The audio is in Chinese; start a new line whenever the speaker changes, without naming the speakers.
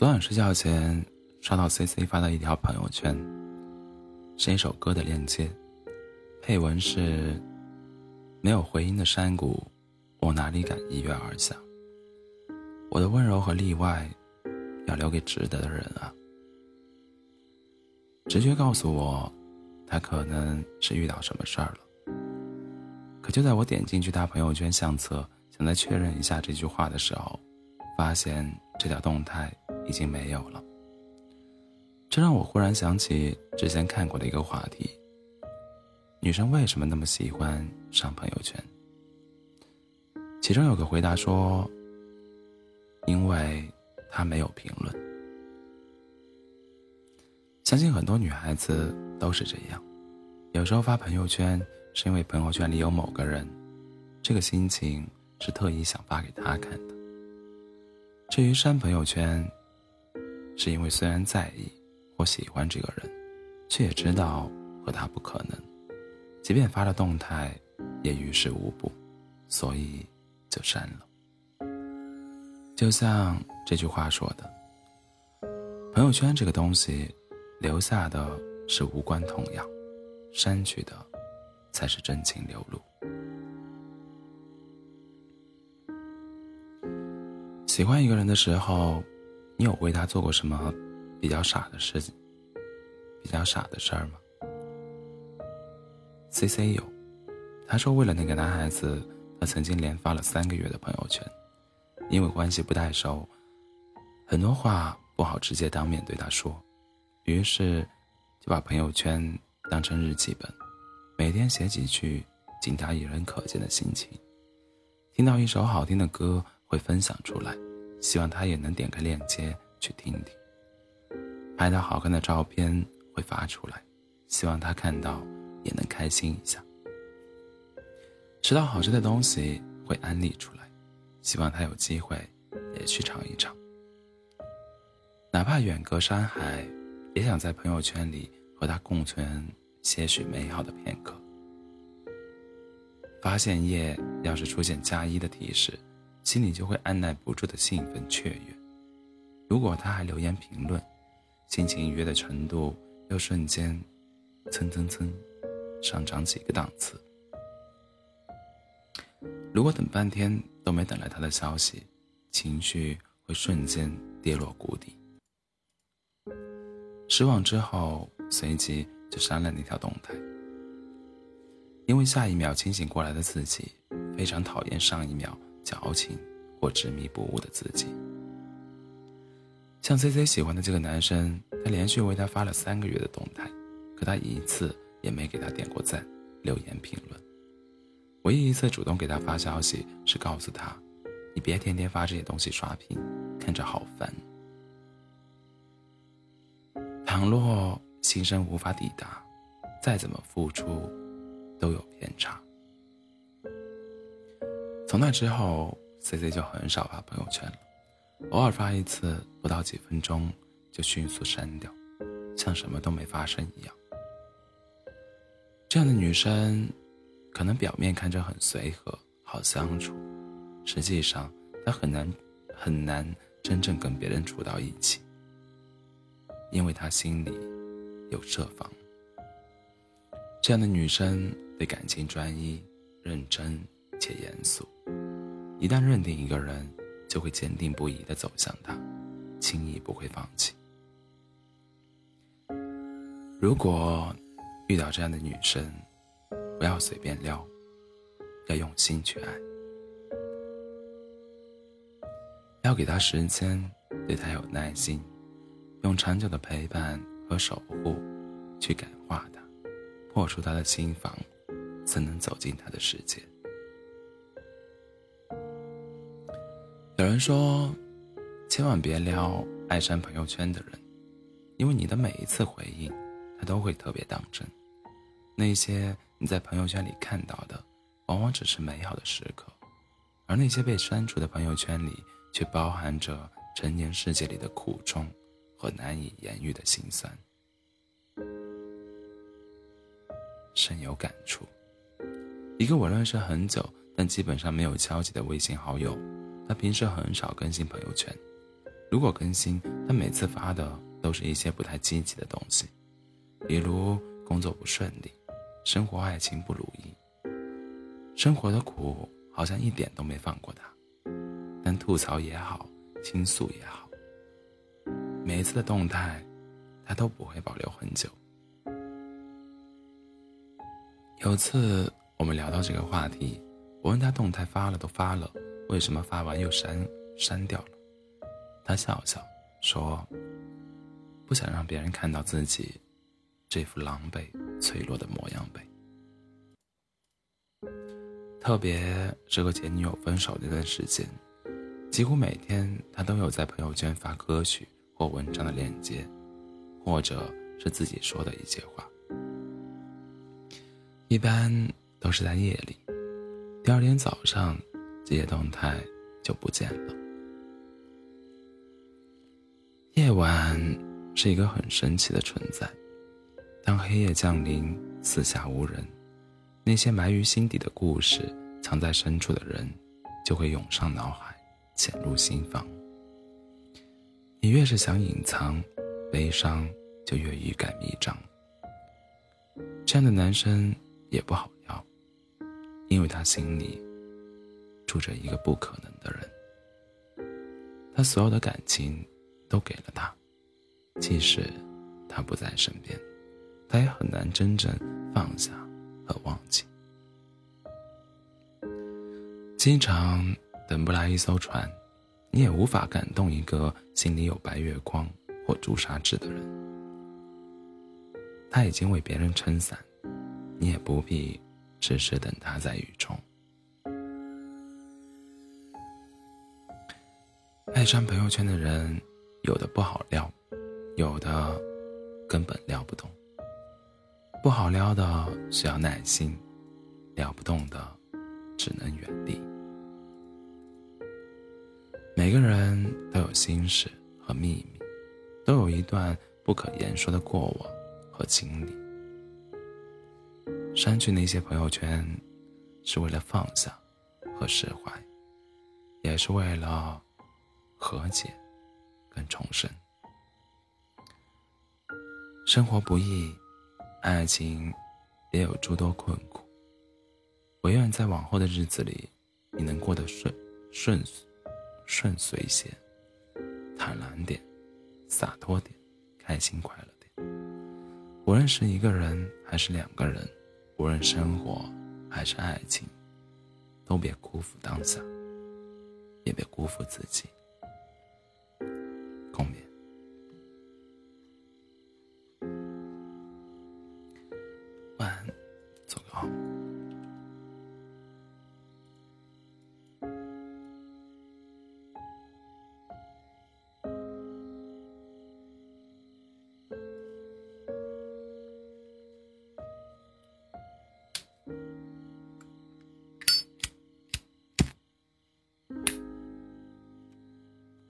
昨晚睡觉前刷到 C C 发的一条朋友圈，是一首歌的链接，配文是：“没有回音的山谷，我哪里敢一跃而下？我的温柔和例外，要留给值得的人啊。”直觉告诉我，他可能是遇到什么事儿了。可就在我点进去他朋友圈相册，想再确认一下这句话的时候，发现这条动态。已经没有了，这让我忽然想起之前看过的一个话题：女生为什么那么喜欢上朋友圈？其中有个回答说：“因为她没有评论。”相信很多女孩子都是这样，有时候发朋友圈是因为朋友圈里有某个人，这个心情是特意想发给他看的。至于删朋友圈，是因为虽然在意或喜欢这个人，却也知道和他不可能，即便发了动态，也于事无补，所以就删了。就像这句话说的：“朋友圈这个东西，留下的是无关痛痒，删去的才是真情流露。”喜欢一个人的时候。你有为他做过什么比较傻的事情？比较傻的事儿吗？C C 有，他说为了那个男孩子，他曾经连发了三个月的朋友圈，因为关系不太熟，很多话不好直接当面对他说，于是就把朋友圈当成日记本，每天写几句仅他一人可见的心情，听到一首好听的歌会分享出来。希望他也能点开链接去听听。拍到好看的照片会发出来，希望他看到也能开心一下。吃到好吃的东西会安利出来，希望他有机会也去尝一尝。哪怕远隔山海，也想在朋友圈里和他共存些许美好的片刻。发现页要是出现加一的提示。心里就会按耐不住的兴奋雀跃。如果他还留言评论，心情愉悦的程度又瞬间蹭蹭蹭上涨几个档次。如果等半天都没等来他的消息，情绪会瞬间跌落谷底。失望之后，随即就删了那条动态，因为下一秒清醒过来的自己非常讨厌上一秒。矫情或执迷不悟的自己，像 C C 喜欢的这个男生，他连续为他发了三个月的动态，可他一次也没给他点过赞、留言评论。唯一一次主动给他发消息，是告诉他：“你别天天发这些东西刷屏，看着好烦。”倘若心声无法抵达，再怎么付出，都有偏差。从那之后，C C 就很少发朋友圈了，偶尔发一次，不到几分钟就迅速删掉，像什么都没发生一样。这样的女生，可能表面看着很随和、好相处，实际上她很难很难真正跟别人处到一起，因为她心里有设防。这样的女生对感情专一、认真且严肃。一旦认定一个人，就会坚定不移的走向他，轻易不会放弃。如果遇到这样的女生，不要随便撩，要用心去爱，要给她时间，对她有耐心，用长久的陪伴和守护去感化她，破除她的心房，才能走进她的世界。有人说，千万别撩爱删朋友圈的人，因为你的每一次回应，他都会特别当真。那些你在朋友圈里看到的，往往只是美好的时刻，而那些被删除的朋友圈里，却包含着成年世界里的苦衷和难以言喻的心酸。深有感触。一个我认识很久，但基本上没有交集的微信好友。他平时很少更新朋友圈，如果更新，他每次发的都是一些不太积极的东西，比如工作不顺利，生活爱情不如意，生活的苦好像一点都没放过他。但吐槽也好，倾诉也好，每一次的动态，他都不会保留很久。有次我们聊到这个话题，我问他动态发了都发了，为什么发完又删删掉了？他笑笑说：“不想让别人看到自己这副狼狈、脆弱的模样呗。特别是和前女友分手那段时间，几乎每天他都有在朋友圈发歌曲或文章的链接，或者是自己说的一些话。一般都是在夜里，第二天早上，这些动态就不见了。”夜晚是一个很神奇的存在。当黑夜降临，四下无人，那些埋于心底的故事，藏在深处的人，就会涌上脑海，潜入心房。你越是想隐藏，悲伤就越欲盖弥彰。这样的男生也不好要，因为他心里住着一个不可能的人。他所有的感情。都给了他，即使他不在身边，他也很难真正放下和忘记。经常等不来一艘船，你也无法感动一个心里有白月光或朱砂痣的人。他已经为别人撑伞，你也不必时时等他在雨中。爱上朋友圈的人。有的不好撩，有的根本撩不动。不好撩的需要耐心，撩不动的只能远离。每个人都有心事和秘密，都有一段不可言说的过往和经历。删去那些朋友圈，是为了放下和释怀，也是为了和解。跟重生，生活不易，爱情也有诸多困苦。唯愿在往后的日子里，你能过得顺顺顺遂些，坦然点，洒脱点，开心快乐点。无论是一个人还是两个人，无论生活还是爱情，都别辜负当下，也别辜负自己。